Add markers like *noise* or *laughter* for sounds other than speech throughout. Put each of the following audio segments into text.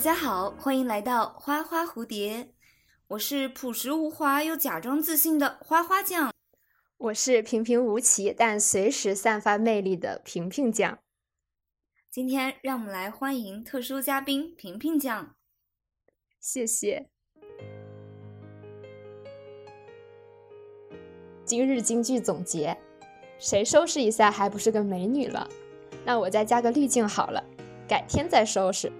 家好，欢迎来到花花蝴蝶，我是朴实无华又假装自信的花花酱。我是平平无奇但随时散发魅力的平平酱。今天让我们来欢迎特殊嘉宾平平酱。谢谢。今日京剧总结，谁收拾一下还不是个美女了？那我再加个滤镜好了，改天再收拾。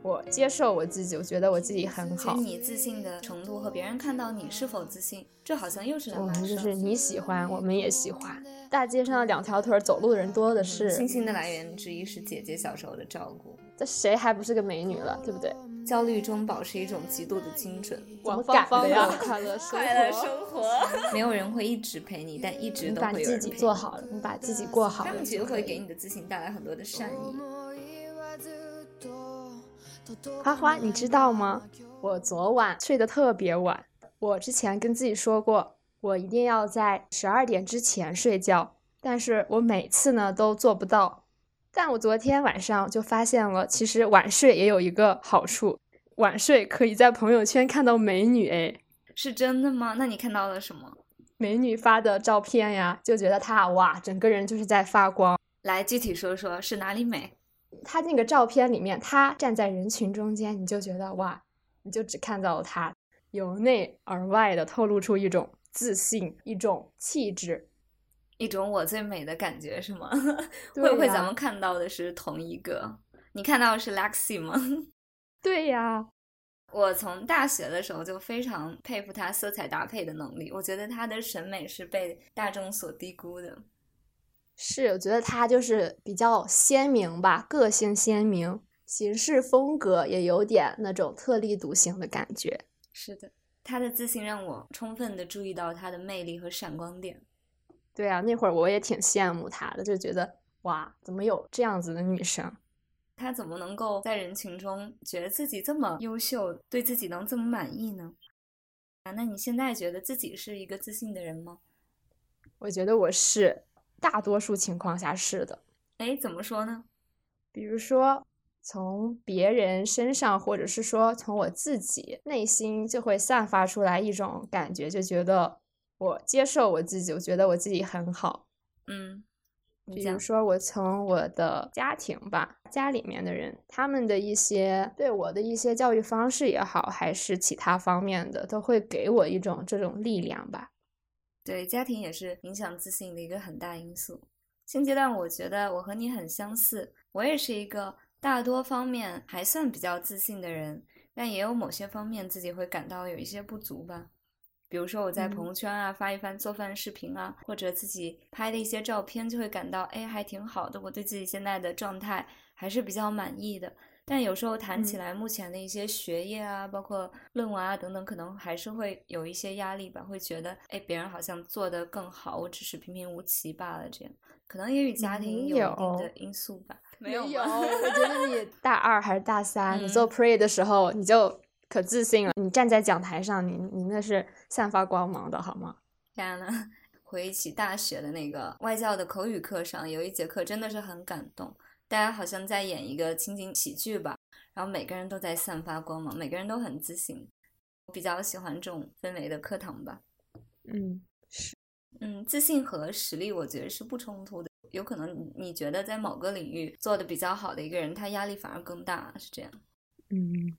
我接受我自己，我觉得我自己很好。你自信的程度和别人看到你是否自信，这好像又是两码事。就是你喜欢，我们也喜欢。大街上两条腿走路的人多的是。信心的来源之一是姐姐小时候的照顾。这谁还不是个美女了，对不对？焦虑中保持一种极度的精准。我敢的呀！快乐生活。没有人会一直陪你，但一直都会有人陪你。把自己做好了，你把自己过好了，他们就会给你的自信带来很多的善意。花花，你知道吗？我昨晚睡得特别晚。我之前跟自己说过，我一定要在十二点之前睡觉，但是我每次呢都做不到。但我昨天晚上就发现了，其实晚睡也有一个好处，晚睡可以在朋友圈看到美女。哎，是真的吗？那你看到了什么？美女发的照片呀，就觉得她哇，整个人就是在发光。来，具体说说是哪里美？他那个照片里面，他站在人群中间，你就觉得哇，你就只看到了他，由内而外的透露出一种自信、一种气质、一种我最美的感觉，是吗？*laughs* 会不会咱们看到的是同一个？你看到的是 Lexi 吗？*laughs* 对呀，我从大学的时候就非常佩服他色彩搭配的能力，我觉得他的审美是被大众所低估的。是，我觉得他就是比较鲜明吧，个性鲜明，行事风格也有点那种特立独行的感觉。是的，他的自信让我充分的注意到他的魅力和闪光点。对啊，那会儿我也挺羡慕他的，就觉得哇，怎么有这样子的女生？她怎么能够在人群中觉得自己这么优秀，对自己能这么满意呢？啊，那你现在觉得自己是一个自信的人吗？我觉得我是。大多数情况下是的，哎，怎么说呢？比如说从别人身上，或者是说从我自己内心，就会散发出来一种感觉，就觉得我接受我自己，我觉得我自己很好。嗯，比如说我从我的家庭吧，家里面的人，他们的一些对我的一些教育方式也好，还是其他方面的，都会给我一种这种力量吧。对，家庭也是影响自信的一个很大因素。现阶段，我觉得我和你很相似，我也是一个大多方面还算比较自信的人，但也有某些方面自己会感到有一些不足吧。比如说我在朋友圈啊发一番做饭视频啊，或者自己拍的一些照片，就会感到哎还挺好的，我对自己现在的状态还是比较满意的。但有时候谈起来，目前的一些学业啊，包括论文啊等等，可能还是会有一些压力吧。会觉得，哎，别人好像做得更好，我只是平平无奇罢了。这样，可能也与家庭有一定的因素吧。没有，我觉得你 *laughs* 大二还是大三，你做 pre 的时候，你就可自信了。你站在讲台上，你你那是散发光芒的，好吗？当然了，回忆起大学的那个外教的口语课上，有一节课真的是很感动。大家好像在演一个情景喜剧吧，然后每个人都在散发光芒，每个人都很自信。我比较喜欢这种氛围的课堂吧。嗯，是，嗯，自信和实力我觉得是不冲突的。有可能你觉得在某个领域做的比较好的一个人，他压力反而更大，是这样。嗯，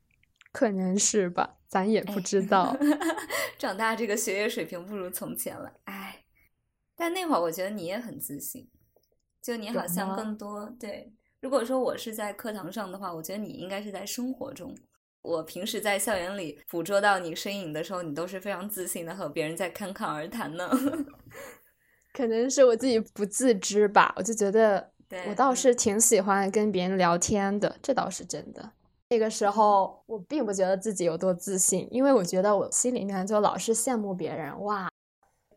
可能是吧，咱也不知道。*laughs* 长大这个学业水平不如从前了，哎。但那会儿我觉得你也很自信，就你好像更多对。如果说我是在课堂上的话，我觉得你应该是在生活中。我平时在校园里捕捉到你身影的时候，你都是非常自信的和别人在侃侃而谈呢。*laughs* 可能是我自己不自知吧，我就觉得我倒是挺喜欢跟别人聊天的，这倒是真的。那个时候我并不觉得自己有多自信，因为我觉得我心里面就老是羡慕别人哇。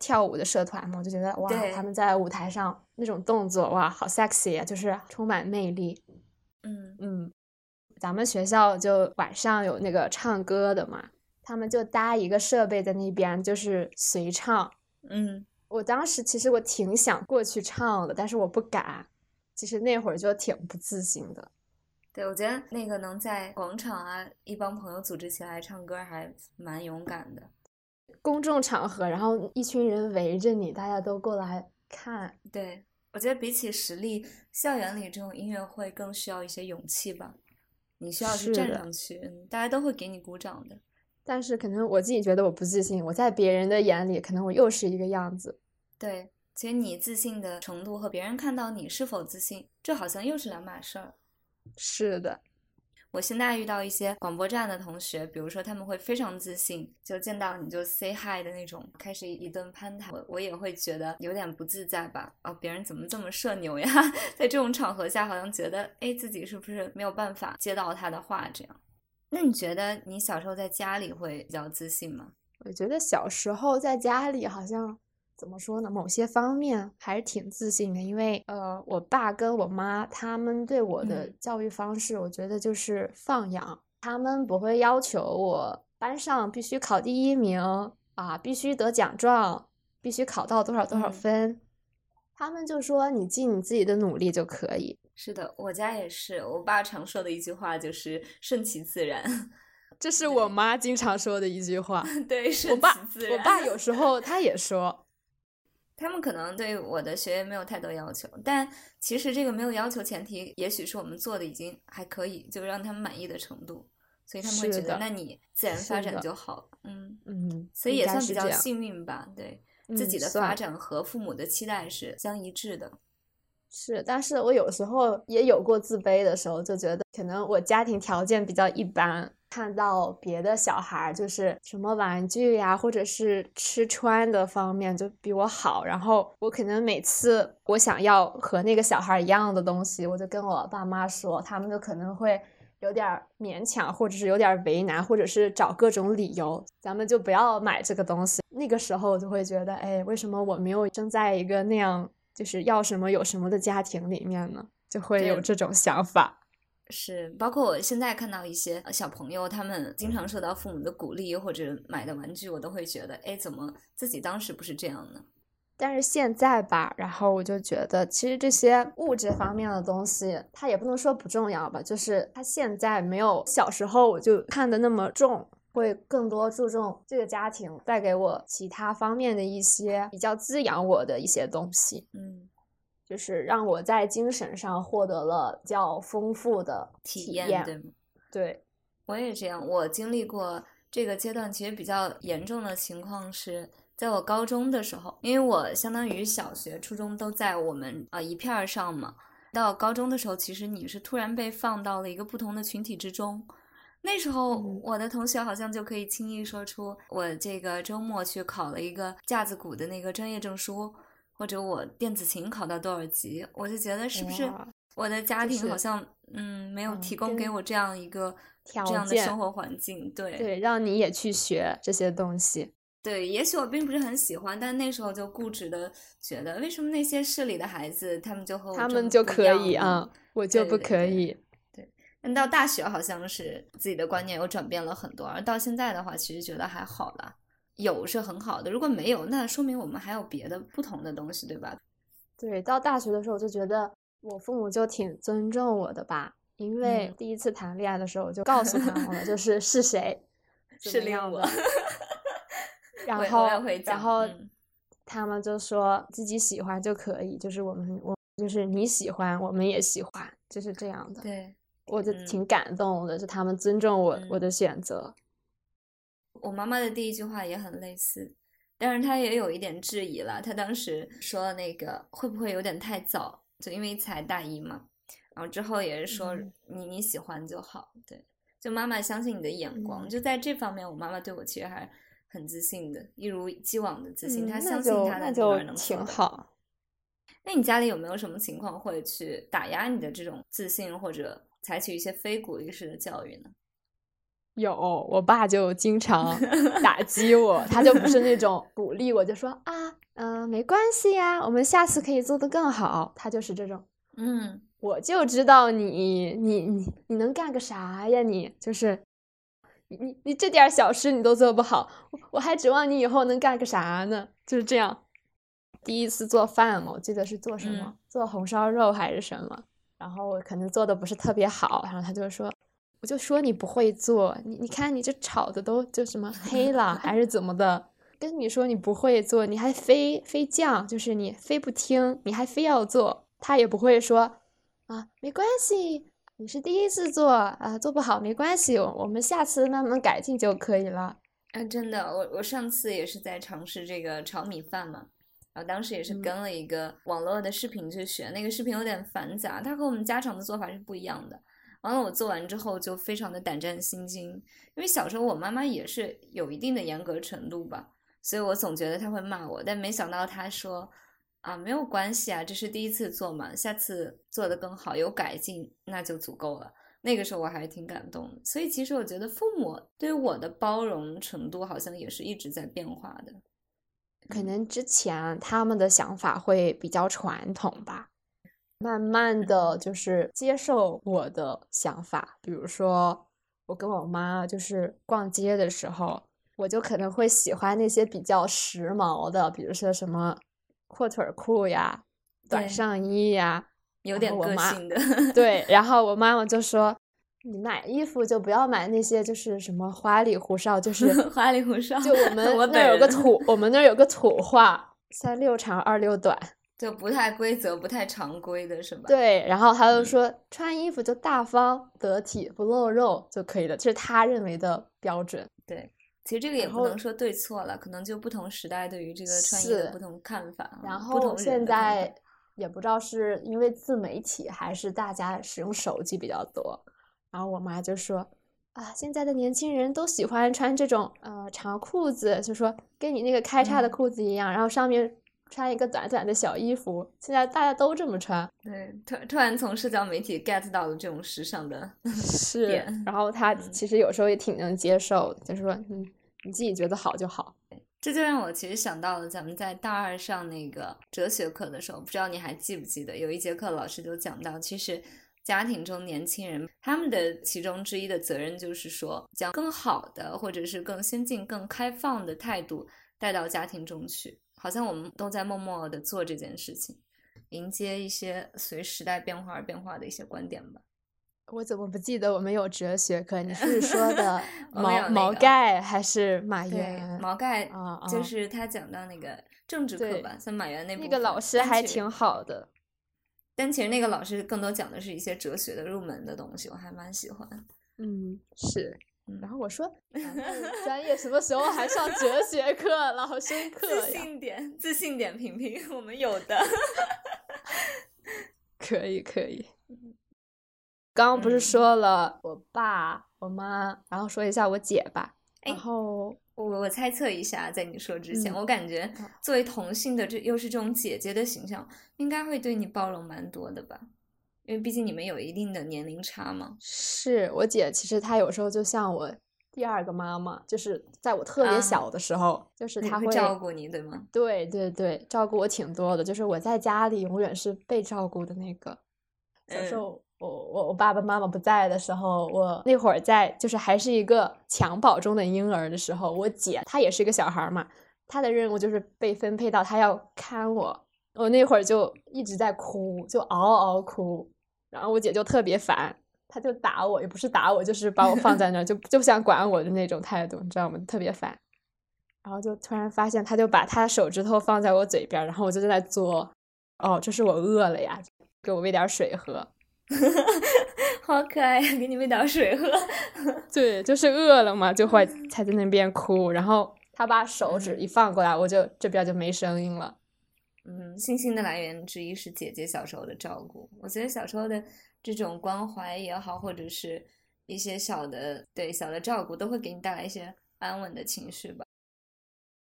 跳舞的社团嘛，我就觉得哇，他们在舞台上那种动作哇，好 sexy 啊，就是充满魅力。嗯嗯，咱们学校就晚上有那个唱歌的嘛，他们就搭一个设备在那边，就是随唱。嗯，我当时其实我挺想过去唱的，但是我不敢。其实那会儿就挺不自信的。对，我觉得那个能在广场啊，一帮朋友组织起来唱歌，还蛮勇敢的。公众场合，然后一群人围着你，大家都过来看。对，我觉得比起实力，校园里这种音乐会更需要一些勇气吧。你需要去站上去，大家都会给你鼓掌的。但是可能我自己觉得我不自信，我在别人的眼里，可能我又是一个样子。对，其实你自信的程度和别人看到你是否自信，这好像又是两码事儿。是的。我现在遇到一些广播站的同学，比如说他们会非常自信，就见到你就 say hi 的那种，开始一顿攀谈，我我也会觉得有点不自在吧？哦，别人怎么这么社牛呀？*laughs* 在这种场合下，好像觉得哎，自己是不是没有办法接到他的话？这样，那你觉得你小时候在家里会比较自信吗？我觉得小时候在家里好像。怎么说呢？某些方面还是挺自信的，因为呃，我爸跟我妈他们对我的教育方式，我觉得就是放养。他们不会要求我班上必须考第一名啊，必须得奖状，必须考到多少多少分。他们就说你尽你自己的努力就可以。是的，我家也是。我爸常说的一句话就是顺其自然，*laughs* 这是我妈经常说的一句话。*laughs* 对，我爸，我爸有时候 *laughs* 他也说。他们可能对我的学业没有太多要求，但其实这个没有要求前提，也许是我们做的已经还可以，就让他们满意的程度，所以他们会觉得那你自然发展就好了。嗯嗯，所以也算比较幸运吧，对自己的发展和父母的期待是相一致的。是，但是我有时候也有过自卑的时候，就觉得可能我家庭条件比较一般。看到别的小孩就是什么玩具呀，或者是吃穿的方面就比我好，然后我可能每次我想要和那个小孩一样的东西，我就跟我爸妈说，他们就可能会有点勉强，或者是有点为难，或者是找各种理由，咱们就不要买这个东西。那个时候我就会觉得，哎，为什么我没有生在一个那样就是要什么有什么的家庭里面呢？就会有这种想法。是，包括我现在看到一些小朋友，他们经常受到父母的鼓励或者买的玩具，我都会觉得，哎，怎么自己当时不是这样呢？但是现在吧，然后我就觉得，其实这些物质方面的东西，它也不能说不重要吧，就是它现在没有小时候我就看的那么重，会更多注重这个家庭带给我其他方面的一些比较滋养我的一些东西。嗯。就是让我在精神上获得了较丰富的体验，对吗？对，我也这样。我经历过这个阶段，其实比较严重的情况是在我高中的时候，因为我相当于小学、初中都在我们啊一片儿上嘛。到高中的时候，其实你是突然被放到了一个不同的群体之中。那时候，我的同学好像就可以轻易说出我这个周末去考了一个架子鼓的那个专业证书。或者我电子琴考到多少级，我就觉得是不是我的家庭好像嗯没有提供给我这样一个这样的生活环境，对对，让你也去学这些东西。对，也许我并不是很喜欢，但那时候就固执的觉得，为什么那些市里的孩子他们就和我他们就可以啊，我就不可以。对，但到大学好像是自己的观念又转变了很多，而到现在的话，其实觉得还好了。有是很好的，如果没有，那说明我们还有别的不同的东西，对吧？对，到大学的时候就觉得我父母就挺尊重我的吧，因为第一次谈恋爱的时候我就告诉他们了，就是是谁是恋我，*laughs* 然后然后他们就说自己喜欢就可以，就是我们我就是你喜欢我们也喜欢，就是这样的。对，我就挺感动的，就他们尊重我我的选择。我妈妈的第一句话也很类似，但是她也有一点质疑了。她当时说那个会不会有点太早？就因为才大一嘛。然后之后也是说你你喜欢就好，对，就妈妈相信你的眼光。就在这方面，我妈妈对我其实还很自信的，一如既往的自信。她相信她的女儿能挺好。那你家里有没有什么情况会去打压你的这种自信，或者采取一些非鼓励式的教育呢？有，我爸就经常 *laughs* 打击我，他就不是那种 *laughs* 鼓励我，就说啊，嗯，没关系呀，我们下次可以做得更好。他就是这种，嗯，我就知道你，你，你，你能干个啥呀？你就是，你，你你这点小事你都做不好，我还指望你以后能干个啥呢？就是这样。第一次做饭嘛，我记得是做什么，做红烧肉还是什么。然后可能做的不是特别好，然后他就说，我就说你不会做，你你看你这炒的都就什么黑了 *laughs* 还是怎么的，跟你说你不会做，你还非非犟，就是你非不听，你还非要做，他也不会说啊没关系，你是第一次做啊，做不好没关系，我们下次慢慢改进就可以了。啊，真的，我我上次也是在尝试这个炒米饭嘛。然后当时也是跟了一个网络的视频去学，那个视频有点繁杂，它和我们家常的做法是不一样的。完了，我做完之后就非常的胆战心惊，因为小时候我妈妈也是有一定的严格程度吧，所以我总觉得她会骂我，但没想到她说啊没有关系啊，这是第一次做嘛，下次做的更好，有改进那就足够了。那个时候我还是挺感动的，所以其实我觉得父母对我的包容程度好像也是一直在变化的。可能之前他们的想法会比较传统吧，慢慢的就是接受我的想法。比如说，我跟我妈就是逛街的时候，我就可能会喜欢那些比较时髦的，比如说什么阔腿裤呀、短上衣呀，有点个性的。对，*laughs* 然后我妈妈就说。你买衣服就不要买那些，就是什么花里胡哨，就 *laughs* 是花里胡哨。就我 *laughs* 们那有个土，我们那有个土话，三六长二六短，就不太规则、不太常规的是吧？对。然后他就说，穿衣服就大方得体，不露肉就可以了，这是他认为的标准。对，其实这个也不能说对错了，可能就不同时代对于这个穿衣的不同看法。然后现在也不知道是因为自媒体，还是大家使用手机比较多。然后我妈就说：“啊，现在的年轻人都喜欢穿这种呃长裤子，就说跟你那个开叉的裤子一样，然后上面穿一个短短的小衣服。现在大家都这么穿。”对，突突然从社交媒体 get 到了这种时尚的是。*laughs* 然后他其实有时候也挺能接受，就是说，嗯，你自己觉得好就好。这就让我其实想到了咱们在大二上那个哲学课的时候，不知道你还记不记得，有一节课老师就讲到，其实。家庭中年轻人，他们的其中之一的责任就是说，将更好的或者是更先进、更开放的态度带到家庭中去。好像我们都在默默的做这件事情，迎接一些随时代变化而变化的一些观点吧。我怎么不记得我们有哲学课？你是 *laughs* 说的毛毛概还是马原？毛概就是他讲到那个政治课吧，像马原那那个老师还挺好的。但其实那个老师更多讲的是一些哲学的入门的东西，我还蛮喜欢。嗯，是。然后我说，*laughs* 专业什么时候还上哲学课了？好深刻呀！自信点，自信点，平平，我们有的。*laughs* 可以，可以。刚刚不是说了我爸、我妈，然后说一下我姐吧。然后。我我猜测一下，在你说之前，我感觉作为同性的这又是这种姐姐的形象，应该会对你包容蛮多的吧？因为毕竟你们有一定的年龄差嘛。是我姐，其实她有时候就像我第二个妈妈，就是在我特别小的时候，就是她会照顾你，对吗？对对对，照顾我挺多的，就是我在家里永远是被照顾的那个。小时候。我我我爸爸妈妈不在的时候，我那会儿在就是还是一个襁褓中的婴儿的时候，我姐她也是一个小孩嘛，她的任务就是被分配到她要看我，我那会儿就一直在哭，就嗷嗷哭，然后我姐就特别烦，她就打我，也不是打我，就是把我放在那儿，就 *laughs* 就不想管我的那种态度，你知道吗？特别烦，然后就突然发现，她就把她手指头放在我嘴边，然后我就在那作，哦，这是我饿了呀，给我喂点水喝。*laughs* 好可爱呀，给你喂点水喝。*laughs* 对，就是饿了嘛，就会才在那边哭。然后他把手指一放过来，我就这边就没声音了。嗯，信心的来源之一是姐姐小时候的照顾。我觉得小时候的这种关怀也好，或者是一些小的对小的照顾，都会给你带来一些安稳的情绪吧。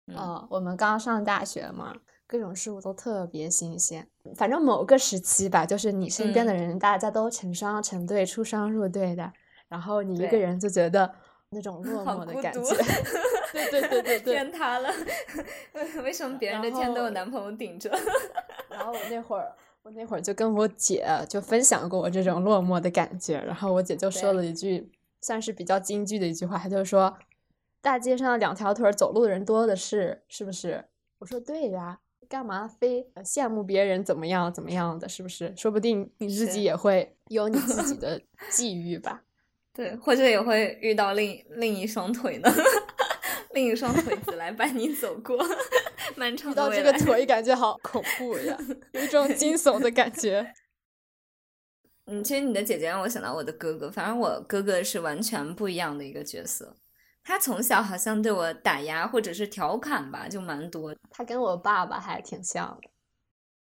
嗯，我们刚上大学嘛。各种事物都特别新鲜，反正某个时期吧，就是你身边的人，大家都成双成对、出双入对的，然后你一个人就觉得那种落寞的感觉。*laughs* 对对对对对，天塌了！*laughs* 为什么别人的天都有男朋友顶着？然后我那会儿，我那会儿就跟我姐就分享过我这种落寞的感觉，然后我姐就说了一句算是比较金句的一句话，她就说：“大街上两条腿走路的人多的是，是不是？”我说：“对呀。”干嘛非羡慕别人怎么样怎么样的？是不是？说不定你自己也会 *laughs* 有你自己的际遇吧？对，或者也会遇到另另一双腿呢，另一双腿子来伴你走过 *laughs* 漫长的到这个腿，感觉好恐怖呀，有一种惊悚的感觉。*laughs* 嗯，其实你的姐姐让我想到我的哥哥，反正我哥哥是完全不一样的一个角色。他从小好像对我打压或者是调侃吧，就蛮多。他跟我爸爸还挺像的。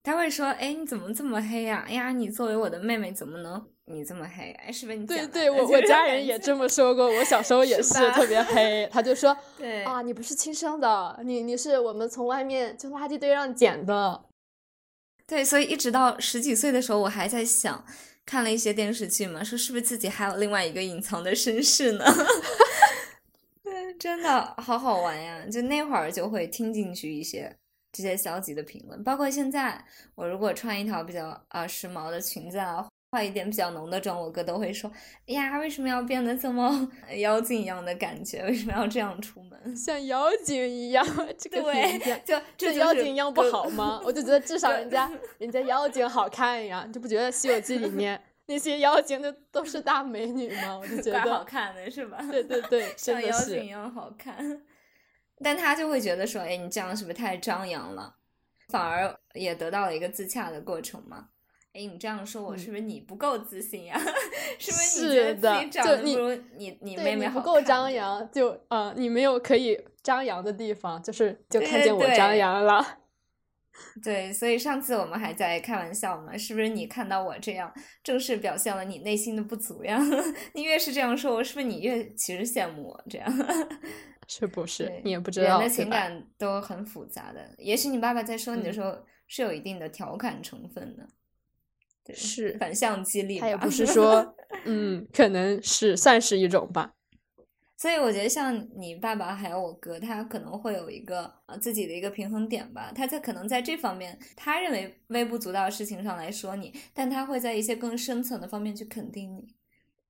他会说：“哎，你怎么这么黑呀？哎呀，你作为我的妹妹，怎么能你这么黑？哎，是不是你？”对对，我 *laughs* 我家人也这么说过。我小时候 *laughs* 也是特别黑。他就说：*laughs* “对啊，你不是亲生的，你你是我们从外面就垃圾堆上捡的。”对，所以一直到十几岁的时候，我还在想，看了一些电视剧嘛，说是不是自己还有另外一个隐藏的身世呢？真的好好玩呀！就那会儿就会听进去一些这些消极的评论，包括现在我如果穿一条比较啊时髦的裙子啊，化一点比较浓的妆，我哥都会说：“哎呀，为什么要变得这么妖精一样的感觉？为什么要这样出门？像妖精一样？这个对，就这妖精一样不好吗？我就觉得至少人家人家妖精好看呀，就不觉得《西游记》里面。那些妖精的都是大美女吗？我就觉得好看的是吧？对对对，*laughs* 像妖精一样好看。但他就会觉得说：“哎，你这样是不是太张扬了？”反而也得到了一个自洽的过程嘛。哎，你这样说，我是不是你不够自信呀？*laughs* 是不是你觉得自己长得不如你你妹妹好？不够张扬，就啊，你没有可以张扬的地方，就是就看见我张扬了。*laughs* 对，所以上次我们还在开玩笑嘛，是不是你看到我这样，正是表现了你内心的不足呀？*laughs* 你越是这样说，我是不是你越其实羡慕我这样？是不是？你也不知道，人的情感都很复杂的。也许你爸爸在说你的时候是有一定的调侃成分的，是反向激励。他也不是 *laughs* 说，嗯，可能是算是一种吧。所以我觉得像你爸爸还有我哥，他可能会有一个呃自己的一个平衡点吧。他在可能在这方面，他认为微不足道的事情上来说你，但他会在一些更深层的方面去肯定你。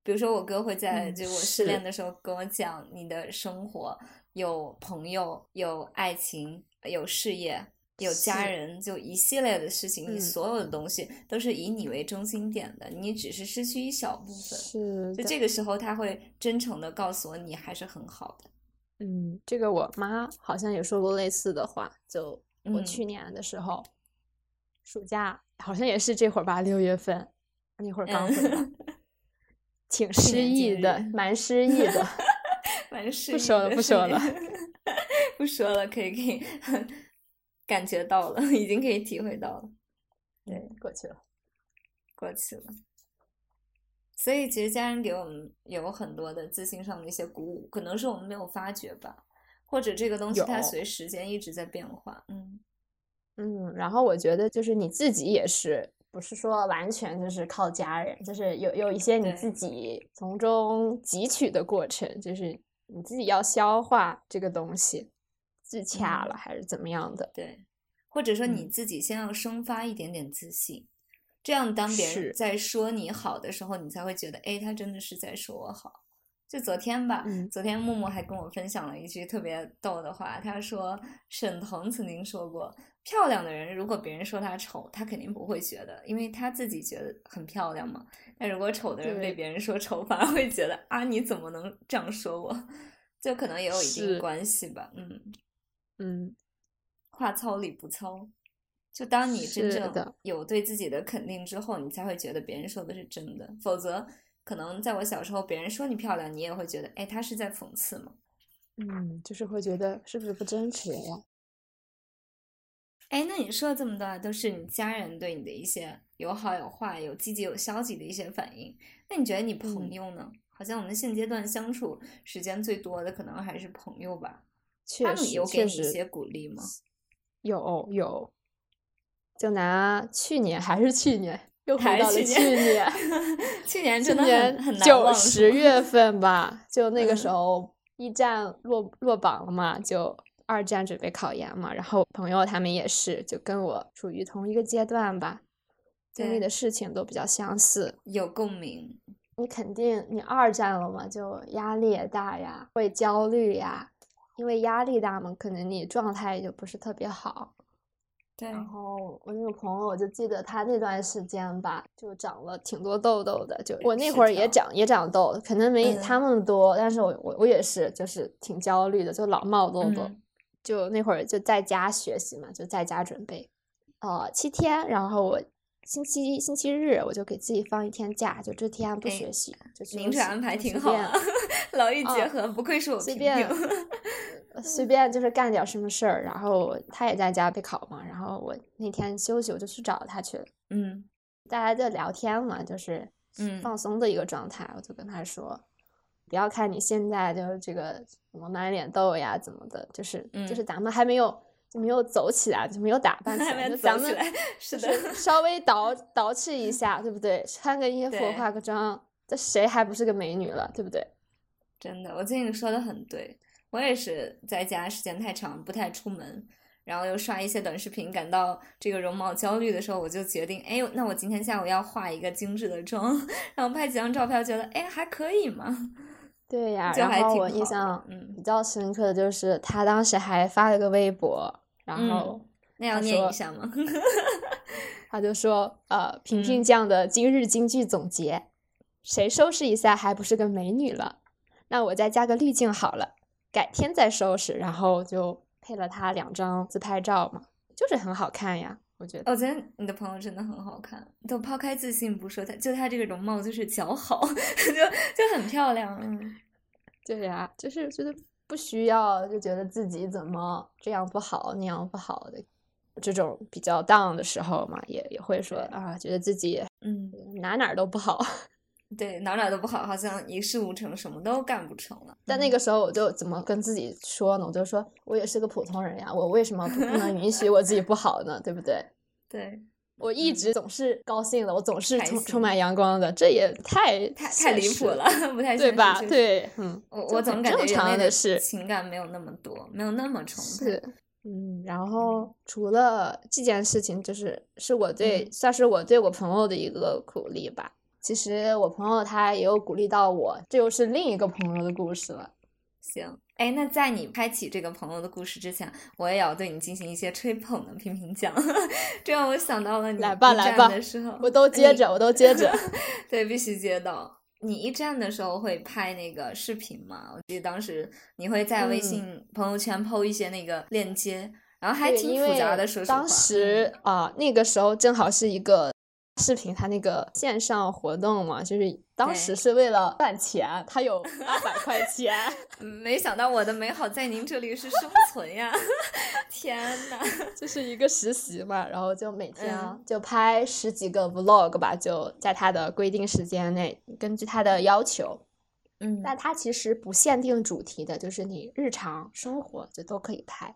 比如说我哥会在就我失恋的时候跟我讲，你的生活有朋友，有爱情，有事业。有家人，就一系列的事情，你所有的东西都是以你为中心点的，你只是失去一小部分。是，就这个时候他会真诚的告诉我，你还是很好的。嗯，这个我妈好像也说过类似的话。就我去年的时候，暑假好像也是这会儿吧，六月份那会儿刚回来，*laughs* 挺失意的，蛮失意的，*laughs* 蛮失意。不说了，不说了，不说了，可以，可以。感觉到了，*laughs* 已经可以体会到了。对，过去了，过去了。所以，其实家人给我们有很多的自信上的一些鼓舞，可能是我们没有发觉吧，或者这个东西它随时间一直在变化。嗯嗯。然后我觉得，就是你自己也是，不是说完全就是靠家人，就是有有一些你自己从中汲取的过程，就是你自己要消化这个东西。自洽了还是怎么样的？对，或者说你自己先要生发一点点自信，这样当别人在说你好的时候，你才会觉得，哎，他真的是在说我好。就昨天吧，昨天木木还跟我分享了一句特别逗的话，他说沈腾曾经说过，漂亮的人如果别人说他丑，他肯定不会觉得，因为他自己觉得很漂亮嘛。但如果丑的人被别人说丑，反而会觉得啊，你怎么能这样说我？*laughs* 就可能也有一定关系吧，嗯。嗯，话糙理不糙，就当你真正有对自己的肯定之后，你才会觉得别人说的是真的。否则，可能在我小时候，别人说你漂亮，你也会觉得，哎，他是在讽刺吗？嗯，就是会觉得是不是不真实呀？哎，那你说的这么多，都是你家人对你的一些有好有坏、有积极有消极的一些反应。那你觉得你朋友呢？好像我们现阶段相处时间最多的，可能还是朋友吧。确实，有给你一些鼓励吗？有有，就拿去年还是去年，又回到了 *laughs* 去年。去年真的很九十月份吧，就那个时候一战落落榜了嘛，就二战准备考研嘛。然后朋友他们也是，就跟我处于同一个阶段吧，经历的事情都比较相似，有共鸣。你肯定你二战了嘛，就压力也大呀，会焦虑呀。因为压力大嘛，可能你状态就不是特别好。对然后我那个朋友，我就记得他那段时间吧，就长了挺多痘痘的。就我那会儿也长也长痘，可能没他们多，但是我我我也是，就是挺焦虑的，就老冒痘痘。就那会儿就在家学习嘛，就在家准备，呃，七天，然后我星期一星期日我就给自己放一天假，就这天不学习，就明晨安排挺好，*laughs* 劳逸结合，不愧是我随便 *laughs* 随便就是干点什么事儿，然后他也在家备考嘛，然后我那天休息我就去找他去了，嗯，大家就聊天嘛，就是放松的一个状态，我就跟他说。不要看你现在就是这个什么满脸痘呀，怎么的，就是就是咱们还没有就没有走起来，就没有打扮起来，就咱们是的，稍微捯捯饬一下，对不对？穿个衣服，化个妆，这谁还不是个美女了，对不对？真的，我最近说的很对，我也是在家时间太长，不太出门，然后又刷一些短视频，感到这个容貌焦虑的时候，我就决定，哎，那我今天下午要化一个精致的妆，然后拍几张照片，觉得哎还可以嘛。*laughs* 对呀，然后我印象比较深刻的就是他当时还发了个微博，然后那要念一下吗？*laughs* 他就说呃，萍萍酱的今日金句总结，谁收拾一下还不是个美女了？那我再加个滤镜好了，改天再收拾。然后就配了他两张自拍照嘛，就是很好看呀。我觉得，我觉得你的朋友真的很好看。都抛开自信不说，他就他这个容貌就是姣好，*laughs* 就就很漂亮。嗯，对呀，就是觉得不需要，就觉得自己怎么这样不好那样不好的，这种比较 down 的时候嘛，也也会说啊，觉得自己嗯哪哪都不好。对，哪哪都不好，好像一事无成，什么都干不成了。但那个时候，我就怎么跟自己说呢？我就说，我也是个普通人呀，我为什么不能允许我自己不好呢？对不对？*laughs* 对，我一直总是高兴的，我总是充充满阳光的，这也太太太离谱了，不太对吧？对，嗯，我我总感觉正常的事情感没有那么多，没有那么充沛。嗯，然后除了这件事情，就是是我对算是我对我朋友的一个鼓励吧。其实我朋友他也有鼓励到我，这又是另一个朋友的故事了。行，哎，那在你开启这个朋友的故事之前，我也要对你进行一些吹捧的评评讲，*laughs* 这让我想到了你来吧来吧的时候，我都接着，我都接着，*laughs* 对，必须接到。你一站的时候会拍那个视频吗？我记得当时你会在微信朋友圈 PO 一些那个链接，然后还挺复杂的，说实话。当时啊，那个时候正好是一个。视频他那个线上活动嘛，就是当时是为了赚钱，他有 *laughs* 八百块钱。没想到我的美好在您这里是生存呀！*laughs* 天呐，就是一个实习嘛，然后就每天就拍十几个 vlog 吧，就在他的规定时间内，根据他的要求。嗯，但他其实不限定主题的，就是你日常生活就都可以拍，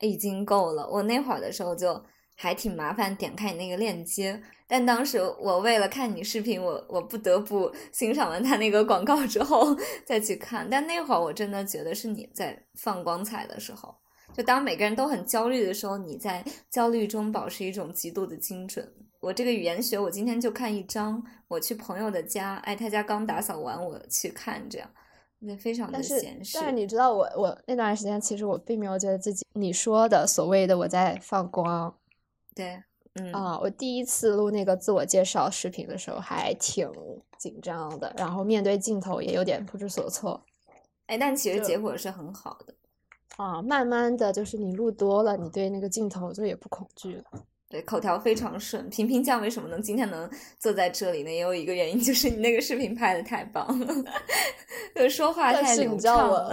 已经够了。我那会儿的时候就。还挺麻烦，点开你那个链接。但当时我为了看你视频，我我不得不欣赏完他那个广告之后 *laughs* 再去看。但那会儿我真的觉得是你在放光彩的时候，就当每个人都很焦虑的时候，你在焦虑中保持一种极度的精准。我这个语言学，我今天就看一张，我去朋友的家，哎，他家刚打扫完，我去看，这样，那非常的闲适。但是你知道，我我那段时间其实我并没有觉得自己你说的所谓的我在放光。对，嗯啊，我第一次录那个自我介绍视频的时候还挺紧张的，然后面对镜头也有点不知所措。哎，但其实结果是很好的。啊，慢慢的就是你录多了，你对那个镜头就也不恐惧了。对，口条非常顺。平平酱为什么能今天能坐在这里呢？也有一个原因，就是你那个视频拍的太棒了，就 *laughs* 说话太流畅了。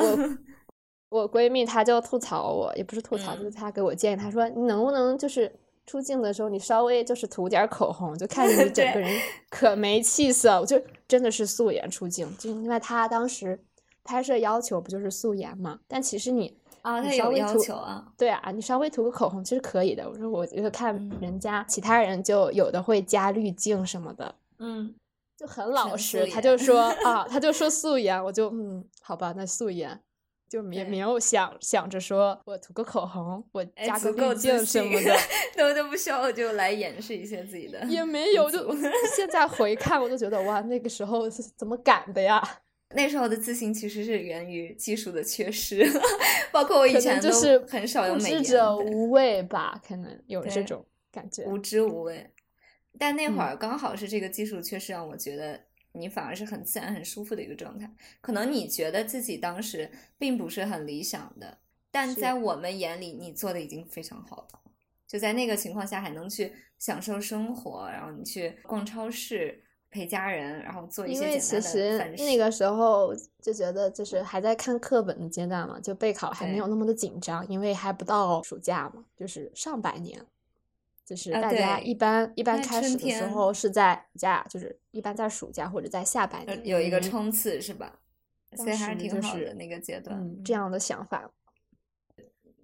我 *laughs* 我闺蜜她就吐槽我，也不是吐槽，就是她给我建议，她说你能不能就是。出镜的时候，你稍微就是涂点口红，就看着你 *laughs* 整个人可没气色。我就真的是素颜出镜，就因为他当时拍摄要求不就是素颜嘛？但其实你啊，他有要求啊，对啊，你稍微涂个口红其实可以的。我说我就看人家其他人就有的会加滤镜什么的，嗯，就很老实。他就说 *laughs* 啊，他就说素颜，我就嗯，好吧，那素颜。就没没有想想着说我涂个口红，我加个滤镜什么的，*laughs* 都都不需要，我就来掩饰一些自己的。也没有，就现在回看，我都觉得哇，那个时候是怎么敢的呀？*laughs* 那时候的自信其实是源于技术的缺失，*laughs* 包括我以前都很少有美颜。者无畏吧，可能有这种感觉。无知无畏，但那会儿刚好是这个技术缺失，让我觉得你反而是很自然、很舒服的一个状态。可能你觉得自己当时并不是很理想的，但在我们眼里，你做的已经非常好了。就在那个情况下，还能去享受生活，然后你去逛超市。陪家人，然后做一些因为其实那个时候就觉得就是还在看课本的阶段嘛，就备考还没有那么的紧张，因为还不到暑假嘛，就是上半年，就是大家一般一般开始的时候是在假，就是一般在暑假或者在下半年有一个冲刺是吧？所以还是挺好的那个阶段，这样的想法。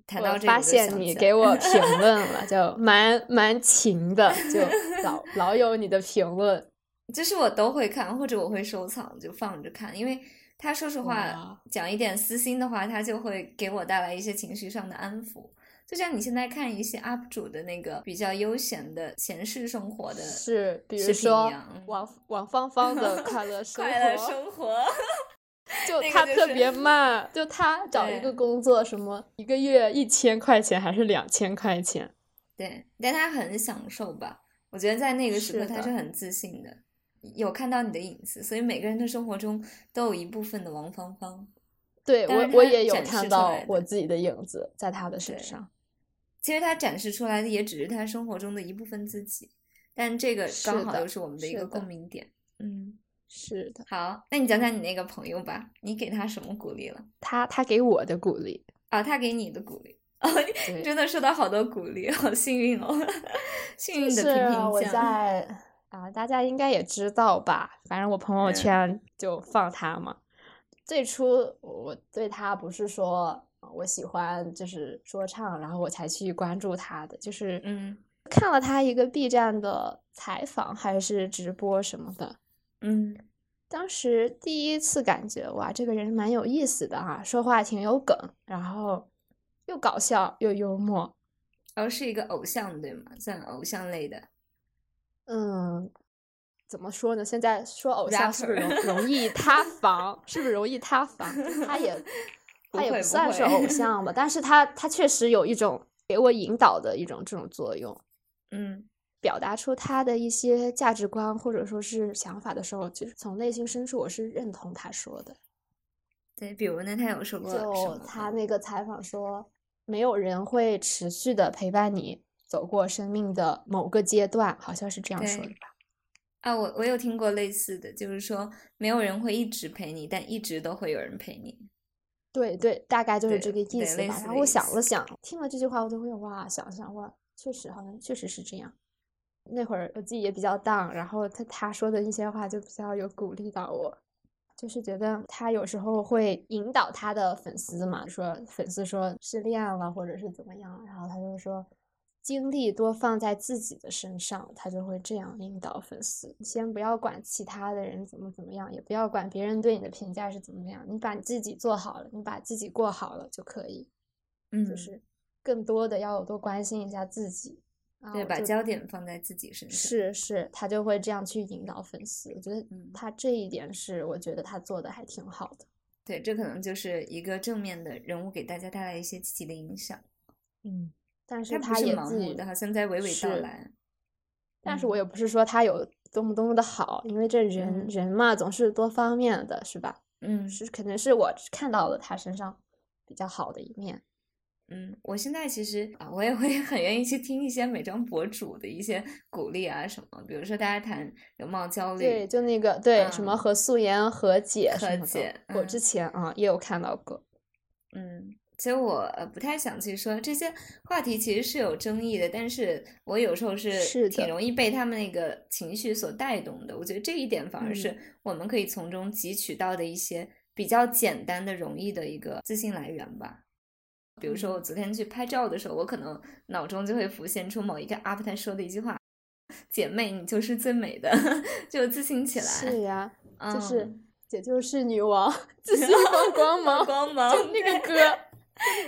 谈到这个发现你给我评论了，就 *laughs* 蛮蛮勤的，就老 *laughs* 老有你的评论。*laughs* 就是我都会看，或者我会收藏，就放着看。因为他说实话，讲一点私心的话，他就会给我带来一些情绪上的安抚。就像你现在看一些 UP 主的那个比较悠闲的闲适生活的，是比如说王王芳芳的快乐生活，快乐生 *laughs* 活，*laughs* 就他特别慢，就他 *laughs* 找一个工作，什么一个月一千块钱还是两千块钱？对，但他很享受吧？我觉得在那个时刻他是很自信的。有看到你的影子，所以每个人的生活中都有一部分的王芳芳。对我，我也有看到我自己的影子在他的身上。其实他展示出来的也只是他生活中的一部分自己，但这个刚好又是我们的一个共鸣点。嗯，是的。好，那你讲讲你那个朋友吧，你给他什么鼓励了？他他给我的鼓励啊，他给你的鼓励哦，真的受到好多鼓励，好幸运哦，*laughs* 幸运的评评价。啊，大家应该也知道吧？反正我朋友圈就放他嘛。最初我对他不是说我喜欢就是说唱，然后我才去关注他的，就是嗯，看了他一个 B 站的采访还是直播什么的，嗯，当时第一次感觉哇，这个人蛮有意思的哈，说话挺有梗，然后又搞笑又幽默，然后是一个偶像对吗？算偶像类的。嗯，怎么说呢？现在说偶像是不是容容易塌房？是不是容易塌房？他也他也不算是偶像吧，但是他他确实有一种给我引导的一种这种作用。*laughs* 嗯，表达出他的一些价值观或者说是想法的时候，就是从内心深处我是认同他说的。对，比如呢，他有说过，就他那个采访说，没有人会持续的陪伴你。走过生命的某个阶段，好像是这样说的吧？啊，我我有听过类似的，就是说没有人会一直陪你，但一直都会有人陪你。对对，大概就是这个意思吧。然后我想了想，听了这句话，我就会哇，想想哇，确实好像确实是这样。那会儿我自己也比较 down，然后他他说的一些话就比较有鼓励到我，就是觉得他有时候会引导他的粉丝嘛，说粉丝说失恋了或者是怎么样，然后他就说。精力多放在自己的身上，他就会这样引导粉丝。先不要管其他的人怎么怎么样，也不要管别人对你的评价是怎么样，你把你自己做好了，你把自己过好了就可以。嗯，就是更多的要多关心一下自己，对，把焦点放在自己身上。是是，他就会这样去引导粉丝。我觉得他这一点是，我觉得他做的还挺好的。对，这可能就是一个正面的人物，给大家带来一些积极的影响。嗯。但是他也自己的，好像在娓娓道来。但是我也不是说他有多么多么的好，因为这人人嘛，总是多方面的，是吧？嗯，是肯定是我看到了他身上比较好的一面。嗯，我现在其实啊，我也会 *laughs* 很愿意去听一些美妆博主的一些鼓励啊什么，比如说大家谈容貌焦虑，对，就那个对什么和素颜和解和解，我之前啊也有看到过，嗯。其实我不太想去说这些话题，其实是有争议的。但是我有时候是挺容易被他们那个情绪所带动的。我觉得这一点反而是我们可以从中汲取到的一些比较简单的、容易的一个自信来源吧。比如说我昨天去拍照的时候，我可能脑中就会浮现出某一个 UP 他说的一句话：“姐妹，你就是最美的，*laughs* 就自信起来。”是呀，就是姐就是女王，*laughs* 自信放光 *laughs* 芒，光芒，就那个歌。